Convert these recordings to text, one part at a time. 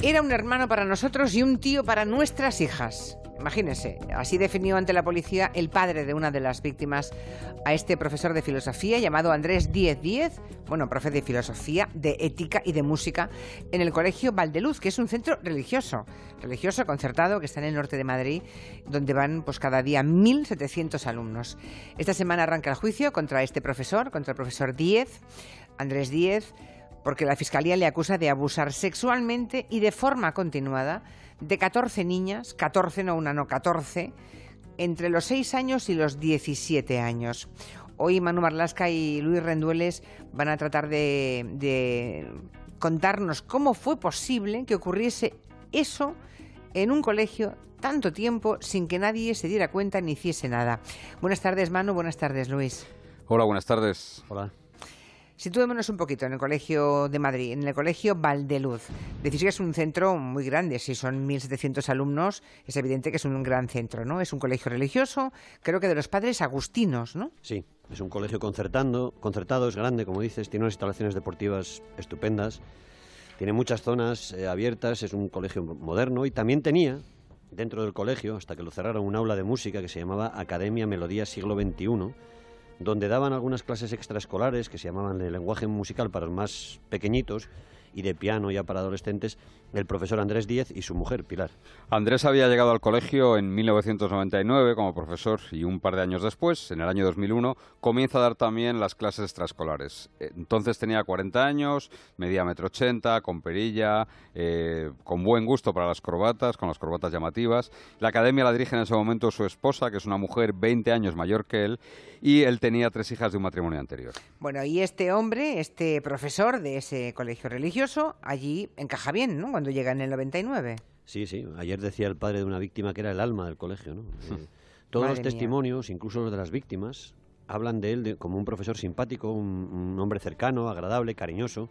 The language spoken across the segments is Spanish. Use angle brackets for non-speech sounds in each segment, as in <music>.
Era un hermano para nosotros y un tío para nuestras hijas. Imagínense, así definió ante la policía el padre de una de las víctimas a este profesor de filosofía llamado Andrés Diez Diez, bueno, profe de filosofía, de ética y de música en el colegio Valdeluz, que es un centro religioso, religioso concertado que está en el norte de Madrid, donde van pues cada día 1.700 alumnos. Esta semana arranca el juicio contra este profesor, contra el profesor Diez, Andrés Diez, porque la Fiscalía le acusa de abusar sexualmente y de forma continuada de 14 niñas, 14 no una, no 14, entre los 6 años y los 17 años. Hoy Manu Marlasca y Luis Rendueles van a tratar de, de contarnos cómo fue posible que ocurriese eso en un colegio tanto tiempo sin que nadie se diera cuenta ni hiciese nada. Buenas tardes, Manu. Buenas tardes, Luis. Hola, buenas tardes. Hola. Situémonos un poquito en el Colegio de Madrid, en el Colegio Valdeluz. Decís que es un centro muy grande, si son 1.700 alumnos, es evidente que es un gran centro, ¿no? Es un colegio religioso, creo que de los padres agustinos, ¿no? Sí, es un colegio concertando, concertado, es grande, como dices, tiene unas instalaciones deportivas estupendas, tiene muchas zonas eh, abiertas, es un colegio moderno y también tenía dentro del colegio, hasta que lo cerraron, un aula de música que se llamaba Academia Melodía Siglo XXI donde daban algunas clases extraescolares que se llamaban de lenguaje musical para los más pequeñitos y de piano ya para adolescentes, el profesor Andrés Díez y su mujer, Pilar. Andrés había llegado al colegio en 1999 como profesor y un par de años después, en el año 2001, comienza a dar también las clases extraescolares. Entonces tenía 40 años, medía metro ochenta, con perilla, eh, con buen gusto para las corbatas, con las corbatas llamativas. La academia la dirige en ese momento su esposa, que es una mujer 20 años mayor que él, y él tenía tres hijas de un matrimonio anterior. Bueno, y este hombre, este profesor de ese colegio religioso, allí encaja bien, ¿no? Cuando llega en el 99. Sí, sí. Ayer decía el padre de una víctima que era el alma del colegio, ¿no? <laughs> Eh, todos los testimonios, incluso los de las víctimas, hablan de él como un profesor simpático, un, un, hombre cercano, agradable, cariñoso.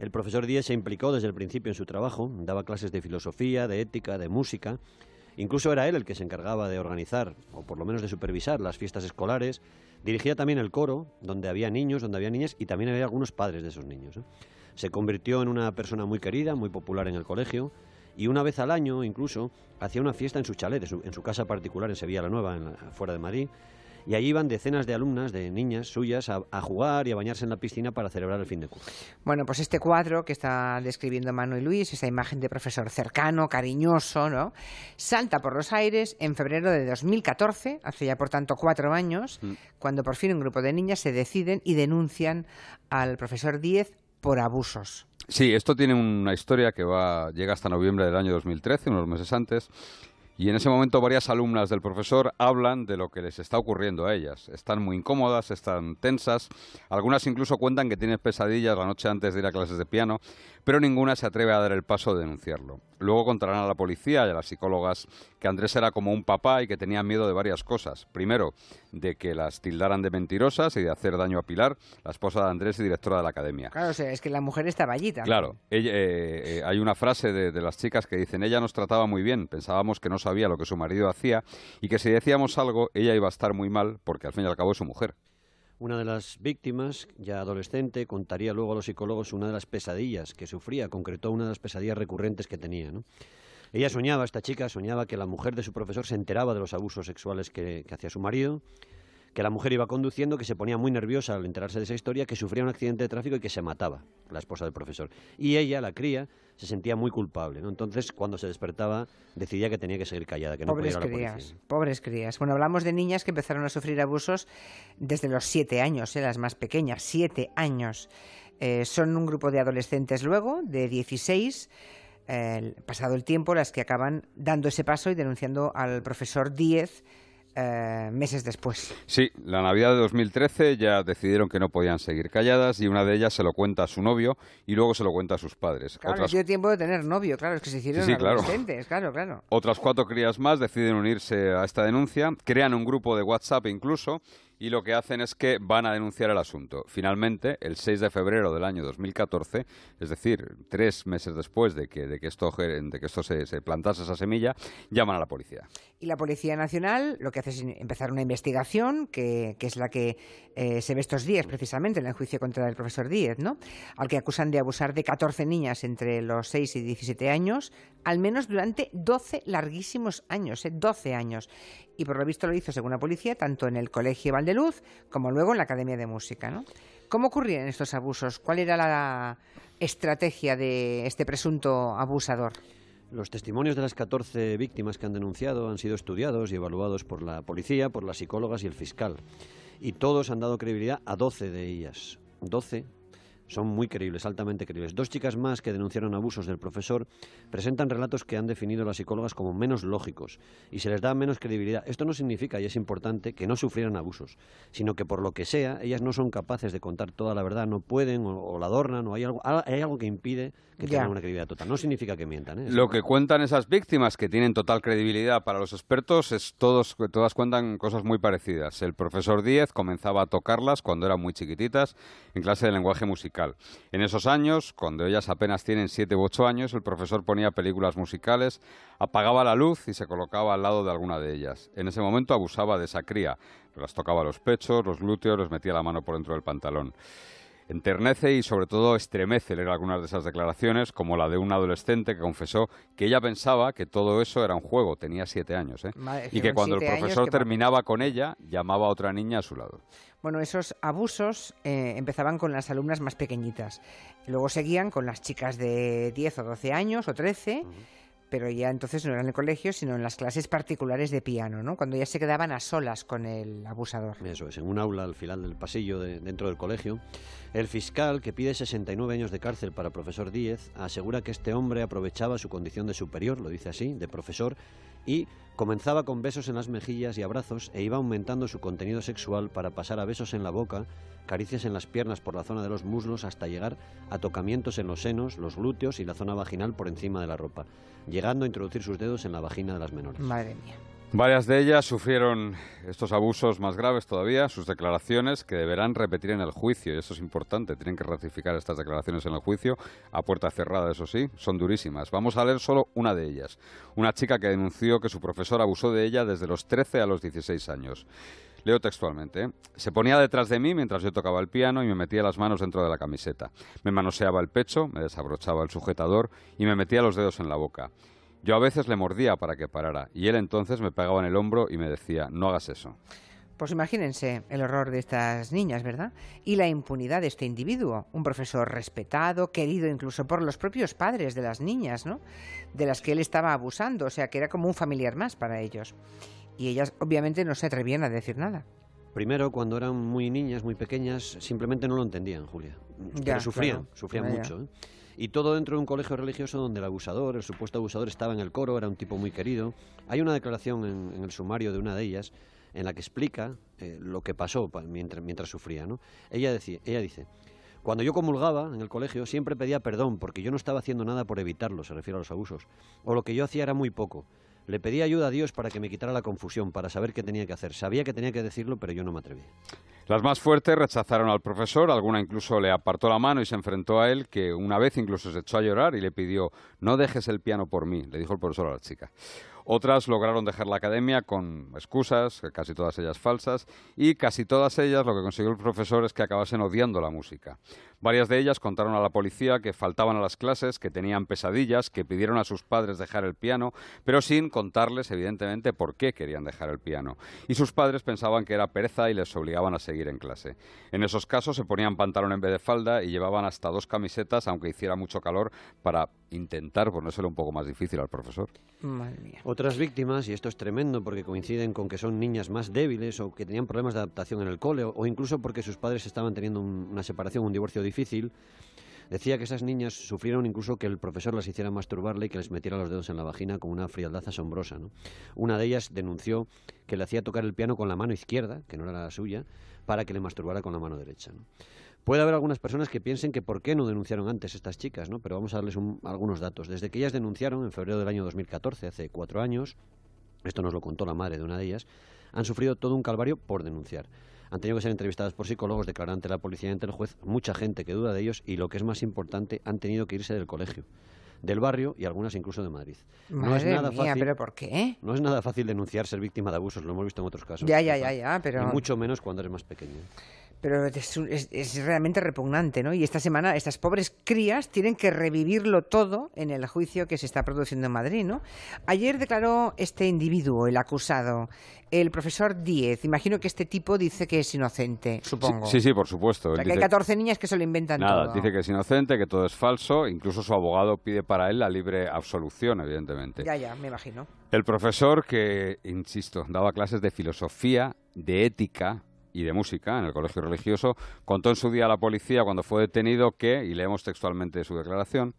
El profesor Díez se implicó desde el principio en su trabajo, daba clases de filosofía, de ética, de música Incluso era él el que se encargaba de organizar, o por lo menos de supervisar, las fiestas escolares. Dirigía también el coro, donde había niños, donde había niñas, y también había algunos padres de esos niños. ¿eh? Se convirtió en una persona muy querida, muy popular en el colegio, y una vez al año incluso hacía una fiesta en su chalet, en su, casa particular en Sevilla la Nueva, en fuera de Madrid, y allí iban decenas de alumnas, de niñas suyas, a, jugar y a bañarse en la piscina para celebrar el fin de curso. Bueno, pues este cuadro que está describiendo Manuel Luis, esa imagen de profesor cercano, cariñoso, ¿no? Salta por los aires en febrero de 2014, hace ya por tanto cuatro años, mm. cuando por fin un grupo de niñas se deciden y denuncian al profesor Díez por abusos. Sí, esto tiene una historia que va llega hasta noviembre del año 2013, unos meses antes, y en ese momento varias alumnas del profesor hablan de lo que les está ocurriendo a ellas. Están muy incómodas, están tensas, algunas incluso cuentan que tienen pesadillas la noche antes de ir a clases de piano, pero ninguna se atreve a dar el paso de denunciarlo. Luego contarán a la policía y a las psicólogas que Andrés era como un papá y que tenía miedo de varias cosas. Primero, de que las tildaran de mentirosas y de hacer daño a Pilar, la esposa de Andrés y directora de la academia. Claro, es que la mujer estaba allí Claro, eh, eh, hay una frase de, de, las chicas que dicen, ella nos trataba muy bien, pensábamos que no sabía lo que su marido hacía y que si decíamos algo, ella iba a estar muy mal porque al fin y al cabo es su mujer. Una de las víctimas, ya adolescente, contaría luego a los psicólogos una de las pesadillas que sufría, concretó una de las pesadillas recurrentes que tenía. Ella soñaba, esta chica soñaba que la mujer de su profesor se enteraba de los abusos sexuales que hacía su marido que la mujer iba conduciendo, que se ponía muy nerviosa al enterarse de esa historia, que sufría un accidente de tráfico y que se mataba, la esposa del profesor. Y ella, la cría, se sentía muy culpable, ¿no? Entonces, cuando se despertaba, decidía que tenía que seguir callada, que no pobres podía ir a la crías, Pobres crías. Bueno, hablamos de niñas que empezaron a sufrir abusos desde los siete años, ¿eh? las más pequeñas, siete años. Eh, son un grupo de adolescentes luego, de 16, eh, pasado el tiempo, las que acaban dando ese paso y denunciando al profesor Díez eh, meses después. Sí, la Navidad de 2013 ya decidieron que no podían seguir calladas y una de ellas se lo cuenta a su novio y luego se lo cuenta a sus padres. Claro, Otras... dio tiempo de tener novio, claro, es que se hicieron sí, adolescentes, claro. claro, claro. Otras cuatro crías más deciden unirse a esta denuncia, crean un grupo de WhatsApp incluso y lo que hacen es que van a denunciar el asunto. Finalmente, el 6 de febrero del año 2014, es decir, tres meses después de que, que esto, que se, plantase esa semilla, llaman a la policía. Y la Policía Nacional lo que hace es empezar una investigación, que, es la que eh, se ve estos días precisamente en el juicio contra el profesor Díez, ¿no? al que acusan de abusar de 14 niñas entre los 6 y 17 años, al menos durante 12 larguísimos años, 12 ¿eh? años. Y por lo visto lo hizo, según la policía, tanto en el Colegio Valde luz, como luego en la Academia de Música. ¿no? ¿Cómo ocurrían estos abusos? ¿Cuál era la estrategia de este presunto abusador? Los testimonios de las 14 víctimas que han denunciado han sido estudiados y evaluados por la policía, por las psicólogas y el fiscal. Y todos han dado credibilidad a 12 de ellas. 12 son muy creíbles, altamente creíbles. Dos chicas más que denunciaron abusos del profesor presentan relatos que han definido las psicólogas como menos lógicos y se les da menos credibilidad. Esto no significa, y es importante, que no sufrieran abusos, sino que por lo que sea, ellas no son capaces de contar toda la verdad, no pueden o, la adornan o hay algo, hay algo que impide que tengan una credibilidad total. No significa que mientan. ¿eh? Lo que cuentan esas víctimas que tienen total credibilidad para los expertos es todos, todas cuentan cosas muy parecidas. El profesor Díez comenzaba a tocarlas cuando eran muy chiquititas en clase de lenguaje musical. En esos años, cuando ellas apenas tienen siete u ocho años, el profesor ponía películas musicales, apagaba la luz y se colocaba al lado de alguna de ellas. En ese momento abusaba de esa cría. Las tocaba los pechos, los glúteos, les metía la mano por dentro del pantalón. Enternece y sobre todo estremece leer algunas de esas declaraciones, como la de un adolescente que confesó que ella pensaba que todo eso era un juego, tenía siete años, ¿eh? y que cuando el profesor terminaba con ella, llamaba a otra niña a su lado. Bueno, esos abusos eh, empezaban con las alumnas más pequeñitas, luego seguían con las chicas de 10 o 12 años o 13 pero ya entonces no era en el colegio, sino en las clases particulares de piano, ¿no? Cuando ya se quedaban a solas con el abusador. Eso es, en un aula al final del pasillo dentro del colegio. El fiscal, que pide 69 años de cárcel para profesor Díez, asegura que este hombre aprovechaba su condición de superior, lo dice así, de profesor, y comenzaba con besos en las mejillas y abrazos e iba aumentando su contenido sexual para pasar a besos en la boca, caricias en las piernas por la zona de los muslos hasta llegar a tocamientos en los senos, los glúteos y la zona vaginal por encima de la ropa, llegando a introducir sus dedos en la vagina de las menores. Madre mía. Varias de ellas sufrieron estos abusos más graves todavía, sus declaraciones que deberán repetir en el juicio, y eso es importante, tienen que ratificar estas declaraciones en el juicio, a puerta cerrada, eso sí, son durísimas. Vamos a leer solo una de ellas, una chica que denunció que su profesor abusó de ella desde los 13 a los 16 años. Leo textualmente. Se ponía detrás de mí mientras yo tocaba el piano y me metía las manos dentro de la camiseta. Me manoseaba el pecho, me desabrochaba el sujetador y me metía los dedos en la boca. Yo a veces le mordía para que parara y él entonces me pegaba en el hombro y me decía, no hagas eso. Pues imagínense el horror de estas niñas, ¿verdad? Y la impunidad de este individuo, un profesor respetado, querido incluso por los propios padres de las niñas, ¿no? De las que él estaba abusando, o sea, que era como un familiar más para ellos. Y ellas obviamente no se atrevían a decir nada. Primero, cuando eran muy niñas, muy pequeñas, simplemente no lo entendían, Julia. Pero sufrían, sufrían mucho. ¿eh? Y todo dentro de un colegio religioso donde el abusador, el supuesto abusador, estaba en el coro, era un tipo muy querido. Hay una declaración en, el sumario de una de ellas en la que explica eh, lo que pasó mientras, mientras sufría. ¿no? Ella, decía, ella dice, cuando yo comulgaba en el colegio siempre pedía perdón porque yo no estaba haciendo nada por evitarlo, se refiere a los abusos. O lo que yo hacía era muy poco. Le pedí ayuda a Dios para que me quitara la confusión, para saber qué tenía que hacer. Sabía que tenía que decirlo, pero yo no me atreví. Las más fuertes rechazaron al profesor, alguna incluso le apartó la mano y se enfrentó a él, que una vez incluso se echó a llorar y le pidió, no dejes el piano por mí, le dijo el profesor a la chica. Otras lograron dejar la academia con excusas, casi todas ellas falsas, y casi todas ellas lo que consiguió el profesor es que acabasen odiando la música. Varias de ellas contaron a la policía que faltaban a las clases, que tenían pesadillas, que pidieron a sus padres dejar el piano, pero sin contarles, evidentemente, por qué querían dejar el piano. Y sus padres pensaban que era pereza y les obligaban a seguir en clase. En esos casos se ponían pantalón en vez de falda y llevaban hasta dos camisetas, aunque hiciera mucho calor, para intentar ponérselo un poco más difícil al profesor. Otras víctimas, y esto es tremendo porque coinciden con que son niñas más débiles o que tenían problemas de adaptación en el cole o, incluso porque sus padres estaban teniendo una separación, un divorcio difícil, decía que esas niñas sufrieron incluso que el profesor las hiciera masturbarle y que les metiera los dedos en la vagina con una frialdad asombrosa. Una de ellas denunció que le hacía tocar el piano con la mano izquierda, que no era la suya, para que le masturbara con la mano derecha. Puede haber algunas personas que piensen que por qué no denunciaron antes estas chicas, ¿no? pero vamos a darles algunos datos. Desde que ellas denunciaron en febrero del año 2014, hace cuatro años, esto nos lo contó la madre de una de ellas, han sufrido todo un calvario por denunciar. Han tenido que ser entrevistadas por psicólogos, declarar ante la policía y ante el juez, mucha gente que duda de ellos y lo que es más importante, han tenido que irse del colegio del barrio y algunas incluso de Madrid. no es nada fácil, pero ¿por qué? No es nada fácil denunciar ser víctima de abusos, lo hemos visto en otros casos. Ya, ya, ya, ya, pero... Y mucho menos cuando eres más pequeño pero es, realmente repugnante, ¿no? Y esta semana estas pobres crías tienen que revivirlo todo en el juicio que se está produciendo en Madrid, ¿no? Ayer declaró este individuo, el acusado, el profesor Díez. Imagino que este tipo dice que es inocente, supongo. Sí, sí, por supuesto. que hay 14 niñas que se lo inventan Nada, dice que es inocente, que todo es falso. Incluso su abogado pide para él la libre absolución, evidentemente. Ya, ya, me imagino. El profesor que, insisto, daba clases de filosofía, de ética, y de música en el colegio religioso, contó en su día a la policía cuando fue detenido que, y leemos textualmente su declaración,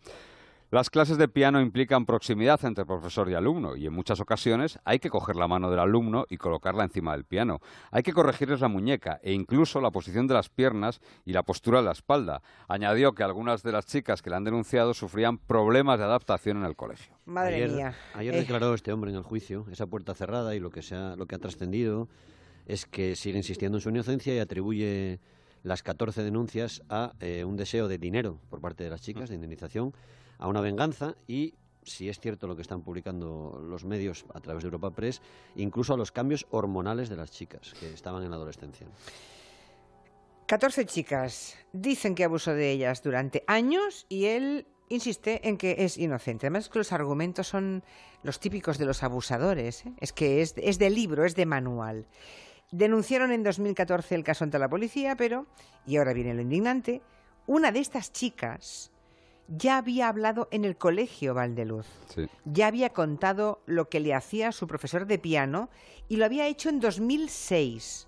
las clases de piano implican proximidad entre profesor y alumno y en muchas ocasiones hay que coger la mano del alumno y colocarla encima del piano. Hay que corregirles la muñeca e incluso la posición de las piernas y la postura de la espalda. Añadió que algunas de las chicas que le han denunciado sufrían problemas de adaptación en el colegio. Madre ayer, mía. Ayer eh. declaró este hombre en el juicio, esa puerta cerrada y lo que, sea, lo que ha trascendido es que sigue insistiendo en su inocencia y atribuye las 14 denuncias a eh, un deseo de dinero por parte de las chicas, de indemnización, a una venganza y, si es cierto lo que están publicando los medios a través de Europa Press, incluso a los cambios hormonales de las chicas que estaban en la adolescencia. 14 chicas dicen que abusó de ellas durante años y él insiste en que es inocente. Además, que los argumentos son los típicos de los abusadores. ¿eh? Es que es, es de libro, es de manual. Denunciaron en 2014 el caso ante la policía, pero, y ahora viene lo indignante, una de estas chicas ya había hablado en el colegio Valdeluz. Ya había contado lo que le hacía su profesor de piano y lo había hecho en 2006.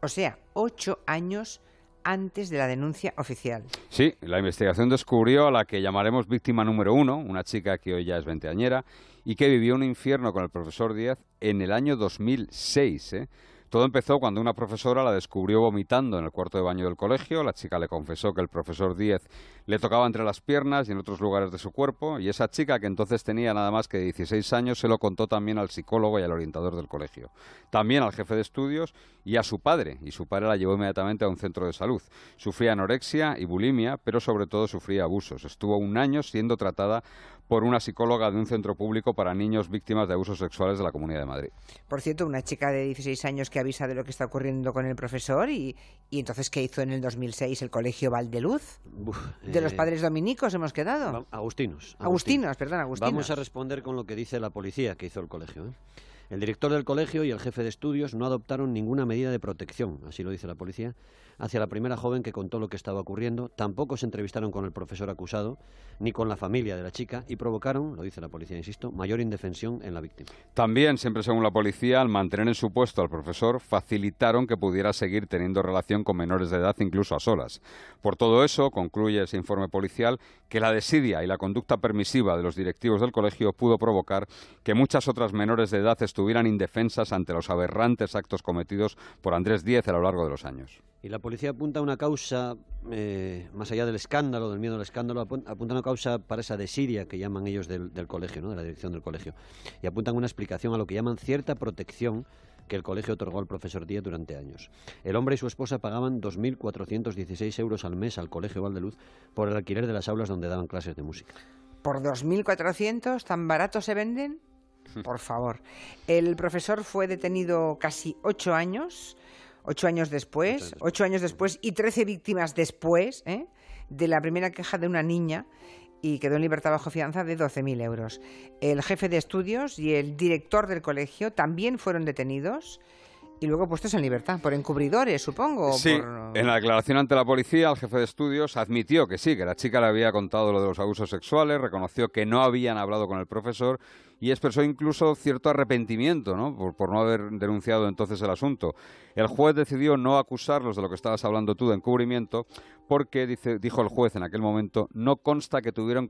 O sea, ocho años antes de la denuncia oficial. Sí, la investigación descubrió a la que llamaremos víctima número uno, una chica que hoy ya es veinteañera y que vivió un infierno con el profesor Díaz en el año 2006. ¿eh? Todo empezó cuando una profesora la descubrió vomitando en el cuarto de baño del colegio. La chica le confesó que el profesor Díez le tocaba entre las piernas y en otros lugares de su cuerpo. Y esa chica, que entonces tenía nada más que 16 años, se lo contó también al psicólogo y al orientador del colegio. También al jefe de estudios y a su padre. Y su padre la llevó inmediatamente a un centro de salud. Sufría anorexia y bulimia, pero sobre todo sufría abusos. Estuvo un año siendo tratada por una psicóloga de un centro público para niños víctimas de abusos sexuales de la Comunidad de Madrid. Por cierto, una chica de 16 años que avisa de lo que está ocurriendo con el profesor y, y entonces ¿qué hizo en el 2006 el Colegio Valdeluz? de los eh, padres dominicos hemos quedado. Agustinos. Agustinos, perdón, Agustinos. Vamos a responder con lo que dice la policía que hizo el colegio. ¿eh? El director del colegio y el jefe de estudios no adoptaron ninguna medida de protección, así lo dice la policía, hacia la primera joven que contó lo que estaba ocurriendo, tampoco se entrevistaron con el profesor acusado ni con la familia de la chica y provocaron, lo dice la policía, insisto, mayor indefensión en la víctima. También, siempre según la policía, al mantener en su puesto al profesor, facilitaron que pudiera seguir teniendo relación con menores de edad, incluso a solas. Por todo eso, concluye ese informe policial, que la desidia y la conducta permisiva de los directivos del colegio pudo provocar que muchas otras menores de edad estuvieran indefensas ante los aberrantes actos cometidos por Andrés Díez a lo largo de los años. Y la policía apunta a una causa, eh, más allá del escándalo, del miedo al escándalo, apunta una causa para esa desidia que llaman ellos del, colegio, ¿no? de la dirección del colegio. Y apuntan una explicación a lo que llaman cierta protección que el colegio otorgó al profesor Díaz durante años. El hombre y su esposa pagaban 2.416 euros al mes al colegio Valdeluz por el alquiler de las aulas donde daban clases de música. ¿Por 2.400 tan baratos se venden? Por favor. El profesor fue detenido casi ocho años Ocho años después, ocho años después y trece víctimas después ¿eh? de la primera queja de una niña y quedó en libertad bajo fianza de 12.000 euros. El jefe de estudios y el director del colegio también fueron detenidos y luego puestos en libertad, por encubridores, supongo. Sí, en la declaración ante la policía, el jefe de estudios admitió que sí, que la chica le había contado lo de los abusos sexuales, reconoció que no habían hablado con el profesor y expresó incluso cierto arrepentimiento ¿no? Por, no haber denunciado entonces el asunto. El juez decidió no acusarlos de lo que estabas hablando tú de encubrimiento porque, dice, dijo el juez en aquel momento, no consta que tuvieran,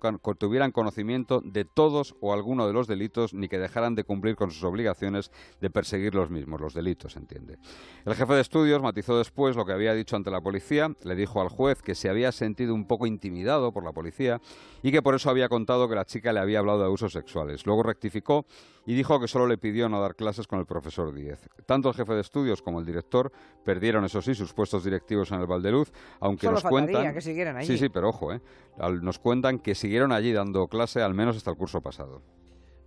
conocimiento de todos o alguno de los delitos ni que dejaran de cumplir con sus obligaciones de perseguir los mismos, los delitos, entiende. El jefe de estudios matizó después lo que había dicho ante la policía, le dijo al juez que se había sentido un poco intimidado por la policía y que por eso había contado que la chica le había hablado de abusos sexuales. Luego rectificó y dijo que solo le pidió no dar clases con el profesor Díez. Tanto el jefe de estudios como el director perdieron, eso sí, sus puestos directivos en el Valdeluz, aunque nos cuentan... que siguieran allí. Sí, sí, pero ojo, ¿eh? nos cuentan que siguieron allí dando clase al menos hasta el curso pasado.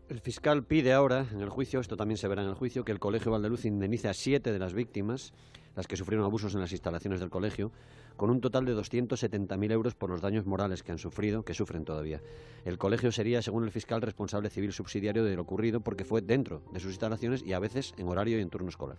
El fiscal pide ahora, en el juicio, esto también se verá en el juicio, que el Colegio Valdeluz indemnice a siete de las víctimas, las que sufrieron abusos en las instalaciones del colegio, con un total de 270.000 euros por los daños morales que han sufrido, que sufren todavía. El colegio sería, según el fiscal, responsable civil subsidiario de lo ocurrido porque fue dentro de sus instalaciones y a veces en horario y en turno escolar.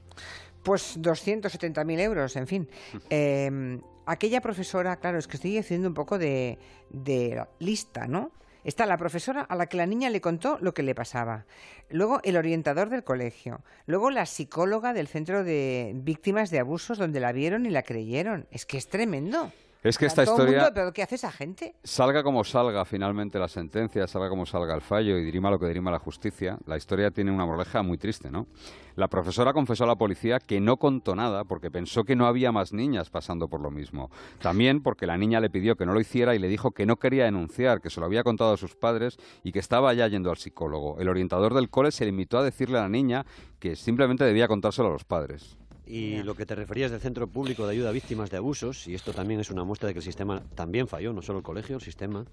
Pues 270.000 euros, en fin. <laughs> Em, aquella profesora, claro, es que estoy haciendo un poco de, de lista, ¿no? Está la profesora a la que la niña le contó lo que le pasaba. Luego el orientador del colegio. Luego la psicóloga del centro de víctimas de abusos donde la vieron y la creyeron. Es que es tremendo. Es que esta historia. ¿Pero qué hace esa gente? Salga como salga finalmente la sentencia, salga como salga el fallo y dirima lo que dirima la justicia, la historia tiene una moraleja muy triste, ¿no? La profesora confesó a la policía que no contó nada porque pensó que no había más niñas pasando por lo mismo. También porque la niña le pidió que no lo hiciera y le dijo que no quería denunciar, que se lo había contado a sus padres y que estaba ya yendo al psicólogo. El orientador del cole se limitó a decirle a la niña que simplemente debía contárselo a los padres. Y lo que te referías del Centro Público de Ayuda a Víctimas de Abusos, y esto también es una muestra de que el sistema también falló, no solo el colegio, el sistema.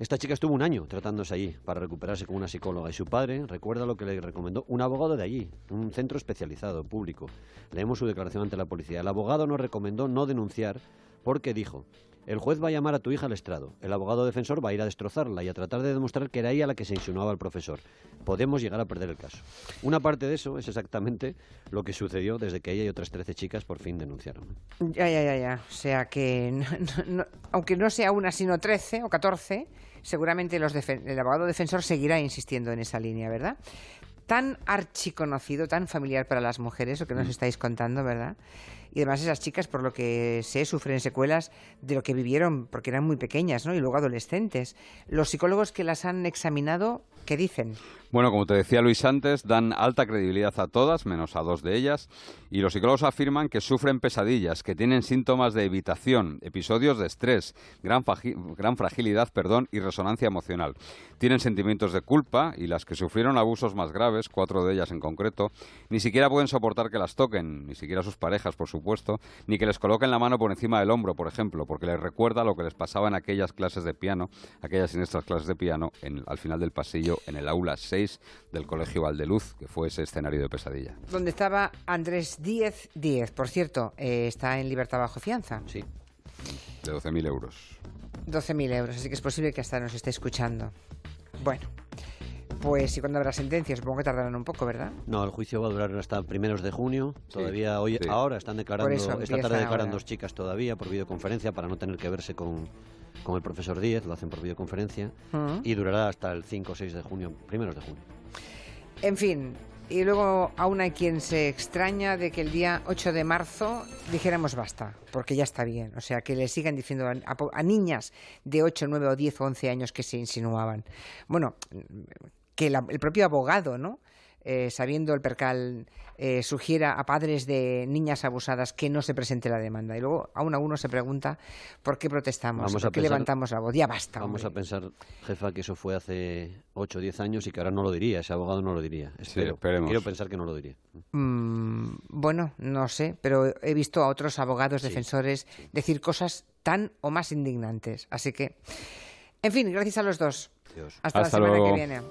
Esta chica estuvo un año tratándose allí para recuperarse con una psicóloga y su padre recuerda lo que le recomendó un abogado de allí, un centro especializado, público. Leemos su declaración ante la policía. El abogado nos recomendó no denunciar porque dijo, el juez va a llamar a tu hija al estrado. El abogado defensor va a ir a destrozarla y a tratar de demostrar que era ella la que se insinuaba al profesor. Podemos llegar a perder el caso. Una parte de eso es exactamente lo que sucedió desde que ella y otras 13 chicas por fin denunciaron. Ya, ya, ya, ya. O sea que, aunque no sea una sino 13 o 14, seguramente el abogado defensor seguirá insistiendo en esa línea, ¿verdad? Tan archiconocido, tan familiar para las mujeres, lo que nos mm. estáis contando, ¿verdad? Y además esas chicas, por lo que sé, sufren secuelas de lo que vivieron porque eran muy pequeñas, ¿no? Y luego adolescentes. Los psicólogos que las han examinado, ¿qué dicen? Bueno, como te decía Luis antes, dan alta credibilidad a todas, menos a dos de ellas, y los psicólogos afirman que sufren pesadillas, que tienen síntomas de evitación, episodios de estrés, gran, gran fragilidad perdón, y resonancia emocional. Tienen sentimientos de culpa y las que sufrieron abusos más graves, cuatro de ellas en concreto, ni siquiera pueden soportar que las toquen, ni siquiera sus parejas, por supuesto, ni que les coloquen la mano por encima del hombro, por ejemplo, porque les recuerda lo que les pasaba en aquellas clases de piano, aquellas siniestras clases de piano, al final del pasillo, en el aula 6 del Colegio Valdeluz, que fue ese escenario de pesadilla. Donde estaba Andrés Díez Díez, por cierto, eh, está en libertad bajo fianza. Sí. De 12.000 euros. 12.000 euros, así que es posible que hasta nos esté escuchando. Bueno, pues ¿y cuándo habrá sentencia? Supongo que tardarán un poco, ¿verdad? No, el juicio va a durar hasta primeros de junio. Todavía hoy, ahora están declarando, esta tarde declaran dos chicas todavía por videoconferencia para no tener que verse con, con el profesor Díez, lo hacen por videoconferencia, y durará hasta el 5 o 6 de junio, primeros de junio. En fin, y luego aún hay quien se extraña de que el día 8 de marzo dijéramos basta, porque ya está bien. O sea, que le sigan diciendo a, niñas de 8, 9 o 10 o 11 años que se insinuaban. Bueno, que el propio abogado, ¿no? Eh, sabiendo el percal, eh, sugiera a padres de niñas abusadas que no se presente la demanda. Y luego aún a uno se pregunta por qué protestamos, por qué levantamos la voz. Ya basta. Vamos a pensar, jefa, que eso fue hace 8 o 10 años y que ahora no lo diría, ese abogado no lo diría. Espero. Quiero pensar que no lo diría. Mm, bueno, no sé, pero he visto a otros abogados defensores decir cosas tan o más indignantes. Así que, en fin, gracias a los dos. Hasta, la semana que viene.